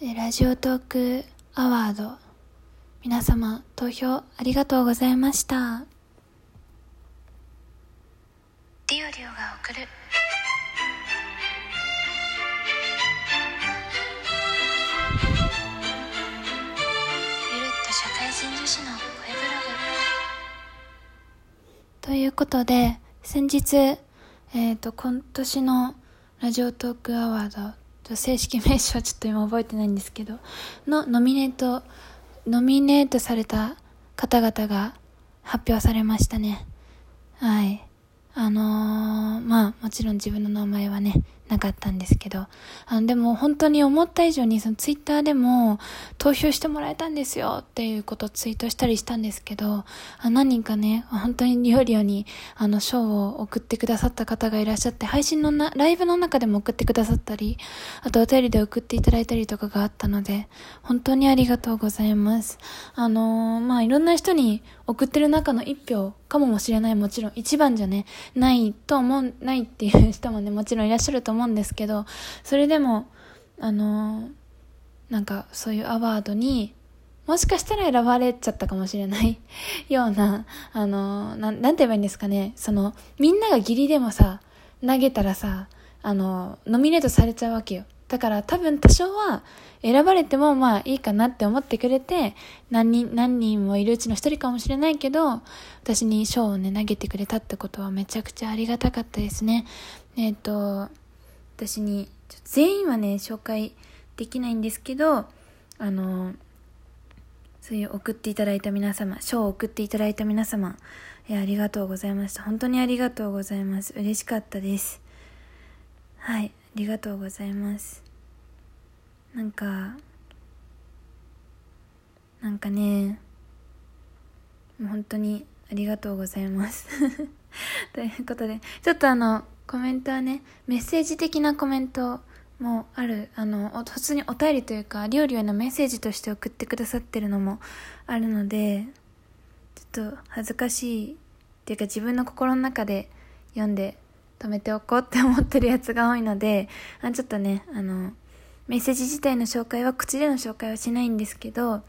ラジオトークアワード。皆様投票ありがとうございました。ディオリオが送る。ゆるっと社会人女子の声ブログ。ということで先日えっ、と今年のラジオトークアワード正式名称はちょっと今覚えてないんですけどのノミネートノミネートされた方々が発表されましたね。はい。あのー、まあもちろん自分の名前はねなかったんですけど、あの、でも本当に思った以上に、そのツイッターでも投票してもらえたんですよっていうことをツイートしたりしたんですけど、あ何人かね、本当にリオリオに、あの、賞を送ってくださった方がいらっしゃって、配信のな、ライブの中でも送ってくださったり、あとお便りで送っていただいたりとかがあったので、本当にありがとうございます。あのー、まあ、いろんな人に送ってる中の一票かもしれない、もちろん一番じゃね、ないと思う、ないっていう人もね、もちろんいらっしゃると思思うんですけどそれでもあのなんかそういうアワードにもしかしたら選ばれちゃったかもしれない ような、あの、ななんて言えばいいんですかね。その、みんなが義理でもさ、投げたらさ、あの、ノミネートされちゃうわけよ。だから多分多少は選ばれてもまあいいかなって思ってくれて、何人、何人もいるうちの一人かもしれないけど、私に賞をね、投げてくれたってことはめちゃくちゃありがたかったですね。えっ、ー、と、私に全員はね紹介できないんですけどあのそういう送っていただいた皆様賞を送っていただいた皆様えありがとうございました。本当にありがとうございます。嬉しかったです。はいありがとうございます。なんかなんかねもう本当にありがとうございます。ということでちょっとあのコメントはね、メッセージ的なコメントもある、あの、普通にお便りというか、料理へのメッセージとして送ってくださってるのもあるので、ちょっと恥ずかしいっていうか自分の心の中で読んで止めておこうって思ってるやつが多いので、あちょっとね、あの、メッセージ自体の紹介は口での紹介はしないんですけど、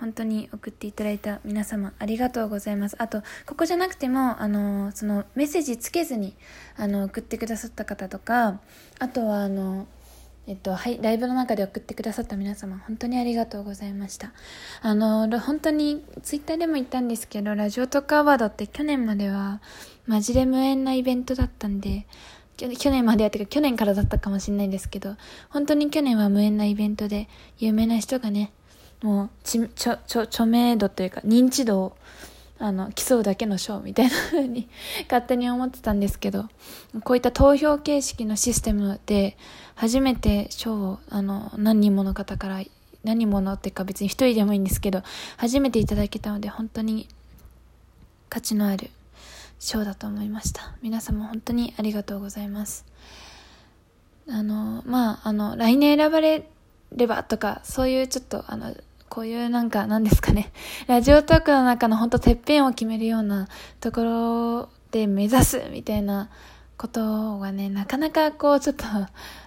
本当に送っていただいた皆様ありがとうございます。あと、ここじゃなくても、あの、そのメッセージつけずに、あの、送ってくださった方とか、あとは、あの、えっと、はい、ライブの中で送ってくださった皆様、本当にありがとうございました。あの、本当に、ツイッターでも言ったんですけど、ラジオトークアワードって去年までは、マジで無縁なイベントだったんで、去年までやってか、去年からだったかもしれないんですけど、本当に去年は無縁なイベントで、有名な人がね、もうちちょちょ著名度というか認知度をあの競うだけの賞みたいな風に勝手に思ってたんですけどこういった投票形式のシステムで初めて賞をあの何人もの方から何人ものっていうか別に一人でもいいんですけど初めていただけたので本当に価値のある賞だと思いました皆様本当にありがとうございますあのまああの来年選ばれればとかそういうちょっとあのこういうなんか、なんですかね、ラジオトークの中のほんとてっぺんを決めるようなところで目指すみたいなことがね、なかなかこうちょっと、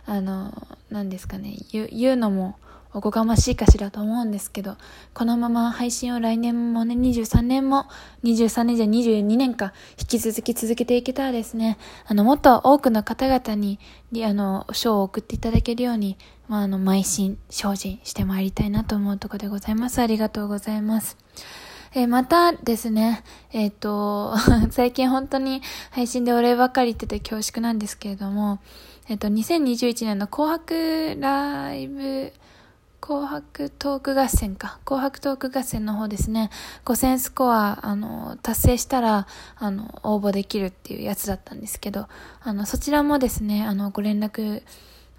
あの、なんですかね、言う言うのもおこがましいかしらと思うんですけど、このまま配信を来年もね、23年も、23年じゃ22年か、引き続き続けていけたらですね、あの、もっと多くの方々に、あの、賞を送っていただけるように、まあ、あの、邁進、精進してまいりたいなと思うところでございます。ありがとうございます。え、またですね、えっ、ー、と、最近本当に配信でお礼ばかり言ってて恐縮なんですけれども、えっ、ー、と、2021年の紅白ライブ、紅白トーク合戦か。紅白トーク合戦の方ですね。5000スコア、あの、達成したら、あの、応募できるっていうやつだったんですけど、あの、そちらもですね、あの、ご連絡、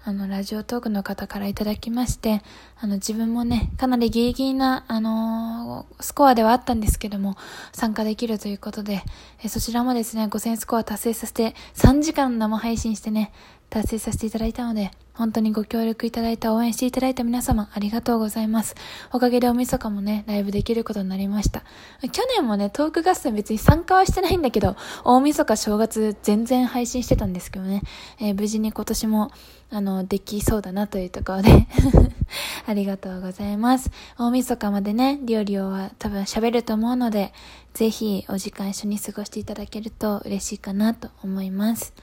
あの、ラジオトークの方からいただきまして、あの、自分もね、かなりギリギリな、あのー、スコアではあったんですけども、参加できるということで、えそちらもですね、5000スコア達成させて、3時間生配信してね、達成させていただいたので、本当にご協力いただいた、応援していただいた皆様、ありがとうございます。おかげでおみそかもね、ライブできることになりました。去年もね、トーク合戦別に参加はしてないんだけど、大晦日正月全然配信してたんですけどね、えー、無事に今年も、あの、できそうだなというところで ありがとうございます。大晦日までね、リオリオは多分喋ると思うので、ぜひお時間一緒に過ごしていただけると嬉しいかなと思います。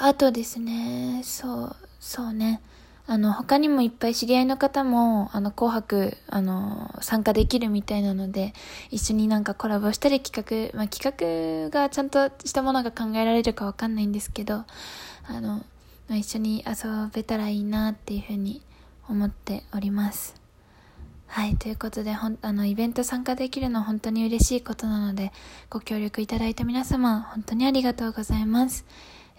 あとですね、そう、そうね。あの、他にもいっぱい知り合いの方も、あの、紅白、あの、参加できるみたいなので、一緒になんかコラボしたり企画、まあ、企画がちゃんとしたものが考えられるかわかんないんですけど、あの、まあ、一緒に遊べたらいいなっていうふうに思っております。はい、ということで、ほん、あの、イベント参加できるの本当に嬉しいことなので、ご協力いただいた皆様、本当にありがとうございます。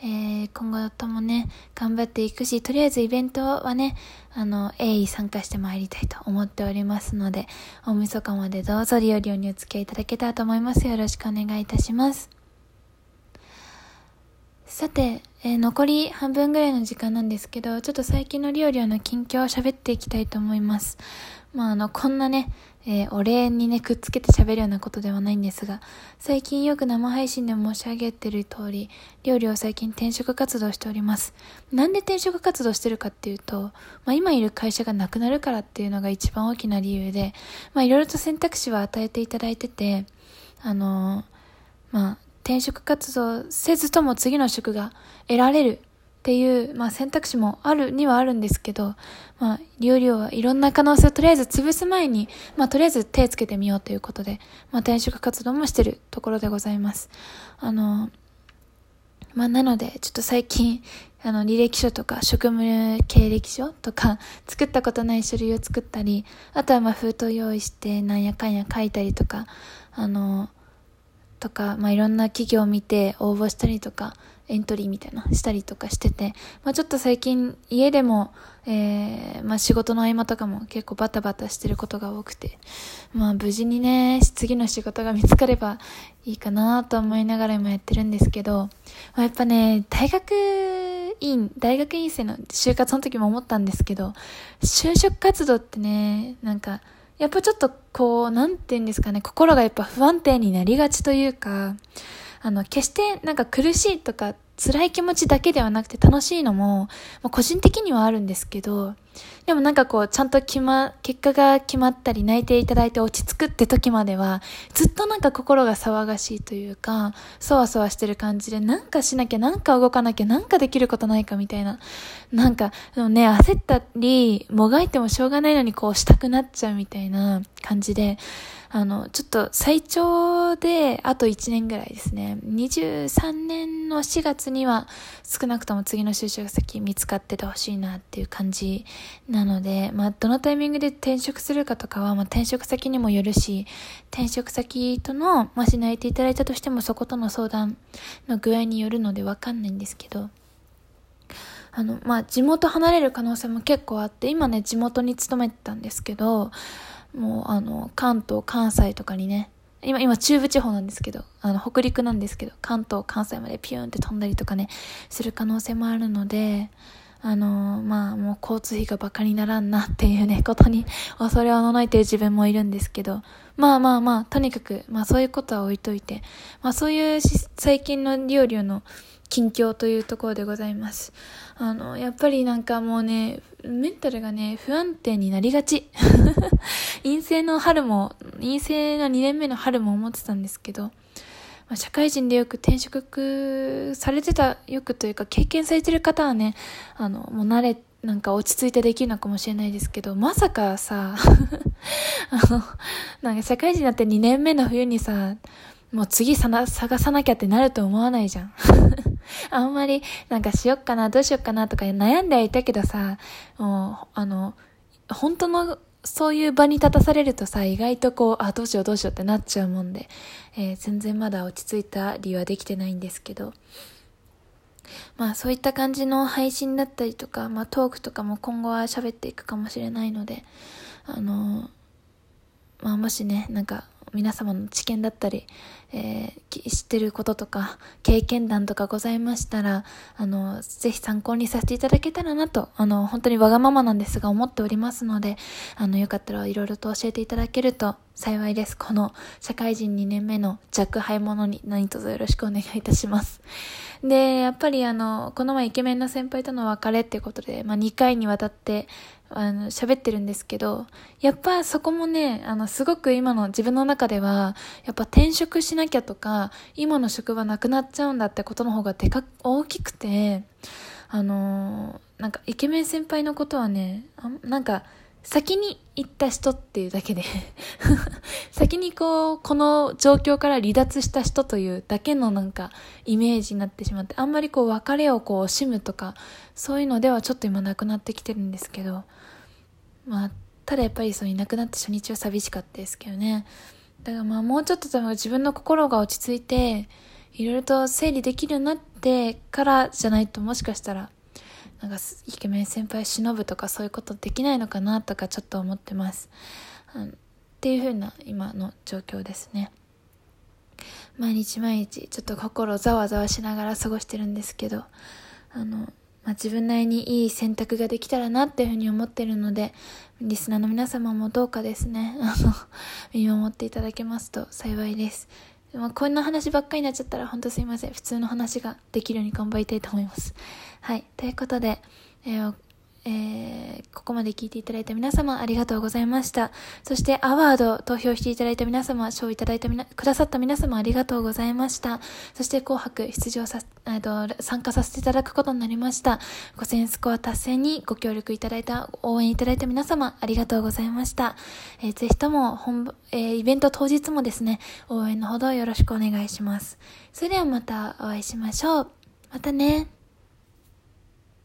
えー、今後ともね、頑張っていくし、とりあえずイベントはね、あの、鋭意参加してまいりたいと思っておりますので、大晦日までどうぞリオリオにお付き合いいただけたらと思います。よろしくお願いいたします。さて、えー、残り半分ぐらいの時間なんですけど、ちょっと最近のリオリオの近況を喋っていきたいと思います。まあ、あの、こんなね、えー、お礼にね、くっつけて喋るようなことではないんですが、最近よく生配信で申し上げてる通り、料理を最近転職活動しております。なんで転職活動してるかっていうと、まあ今いる会社がなくなるからっていうのが一番大きな理由で、まあいろいろと選択肢は与えていただいてて、あのー、まあ転職活動せずとも次の職が得られるっていう、まあ、選択肢もあるにはあるんですけど、まあ、リオリオはいろんな可能性をとりあえず潰す前に、まあ、とりあえず手をつけてみようということで、まあ、転職活動もしてるところでございます。あの、まあ、なので、ちょっと最近、あの、履歴書とか、職務経歴書とか、作ったことない書類を作ったり、あとはまあ、封筒用意して、なんやかんや書いたりとか、あの、とか、まあ、いろんな企業を見て応募したりとか、エントリーみたいなしたりとかしてて、まあ、ちょっと最近家でも、えー、まあ、仕事の合間とかも結構バタバタしてることが多くて、まあ無事にね、次の仕事が見つかればいいかなと思いながらもやってるんですけど、まあ、やっぱね、大学院、大学院生の就活の時も思ったんですけど、就職活動ってね、なんか、やっぱちょっとこう、なんて言うんですかね、心がやっぱ不安定になりがちというか、あの、決してなんか苦しいとか辛い気持ちだけではなくて楽しいのも、まあ、個人的にはあるんですけど、でもなんかこう、ちゃんと決ま、結果が決まったり泣いていただいて落ち着くって時までは、ずっとなんか心が騒がしいというか、そわそわしてる感じで、なんかしなきゃ、なんか動かなきゃ、なんかできることないかみたいな。なんか、でもね、焦ったり、もがいてもしょうがないのにこうしたくなっちゃうみたいな感じで、あの、ちょっと最長であと1年ぐらいですね。23年の4月には少なくとも次の就職先見つかっててほしいなっていう感じなので、まあ、どのタイミングで転職するかとかは、まあ、転職先にもよるし、転職先との、まあ、しないていただいたとしてもそことの相談の具合によるのでわかんないんですけど、あの、まあ、地元離れる可能性も結構あって、今ね、地元に勤めてたんですけど、もうあの、関東、関西とかにね、今、今中部地方なんですけど、あの、北陸なんですけど、関東、関西までピューンって飛んだりとかね、する可能性もあるので、あのまあ、もう交通費がバカにならんなっていうね、ことに恐れをののいてる自分もいるんですけど、まあまあまあ、とにかく、まあそういうことは置いといて、まあそういう最近の料理の近況というところでございます。あの、やっぱりなんかもうね、メンタルがね、不安定になりがち。陰性の春も、陰性の2年目の春も思ってたんですけど、まあ、社会人でよく転職されてた、よくというか経験されてる方はね、あの、もう慣れ、なんか落ち着いてできるのかもしれないですけど、まさかさ、あの、なんか社会人になって2年目の冬にさ、もう次探さなきゃってなると思わないじゃん。あんまりなんかしよっかな、どうしよっかなとか悩んではいたけどさ、もう、あの、本当のそういう場に立たされるとさ、意外とこう、あ、どうしようどうしようってなっちゃうもんで、えー、全然まだ落ち着いた理由はできてないんですけど、まあそういった感じの配信だったりとか、まあトークとかも今後は喋っていくかもしれないので、あのまあもしね、なんか皆様の知見だったり、えー、知ってることとか、経験談とかございましたら、あの、ぜひ参考にさせていただけたらなと、あの、本当にわがままなんですが思っておりますので、あの、よかったらいろいろと教えていただけると幸いです。この社会人2年目の若輩者に何卒よろしくお願いいたします。で、やっぱりあの、この前イケメンの先輩との別れっていうことで、まあ2回にわたって、あの、喋ってるんですけど、やっぱそこもね、あの、すごく今の自分の中では、やっぱ転職しなきゃとか、今の職場なくなっちゃうんだってことの方がでか、大きくて、あのなんかイケメン先輩のことはね、あなんか、先に行った人っていうだけで 先にこう、この状況から離脱した人というだけのなんかイメージになってしまって、あんまりこう別れをこう惜しむとか、そういうのではちょっと今なくなってきてるんですけど、まあ、ただやっぱりそういなくなった初日は寂しかったですけどね。だからまあもうちょっと多分自分の心が落ち着いて、いろいろと整理できるようになってからじゃないともしかしたらなんかイケメン先輩忍ぶとかそういうことできないのかなとかちょっと思ってます、うん、っていう風な今の状況ですね毎日毎日ちょっと心ざわざわしながら過ごしてるんですけどあの、まあ、自分なりにいい選択ができたらなっていうふうに思ってるのでリスナーの皆様もどうかですね あの見守っていただけますと幸いですまあ、こんな話ばっかりになっちゃったら本当すいません。普通の話ができるように頑張りたいと思います。はい。ということで、えーえー、ここまで聞いていただいた皆様ありがとうございました。そしてアワード投票していただいた皆様、賞いただいたみな、くださった皆様ありがとうございました。そして紅白出場さ、えっと、参加させていただくことになりました。5000スコア達成にご協力いただいた、応援いただいた皆様ありがとうございました。えー、ぜひとも本、えー、イベント当日もですね、応援のほどよろしくお願いします。それではまたお会いしましょう。またね。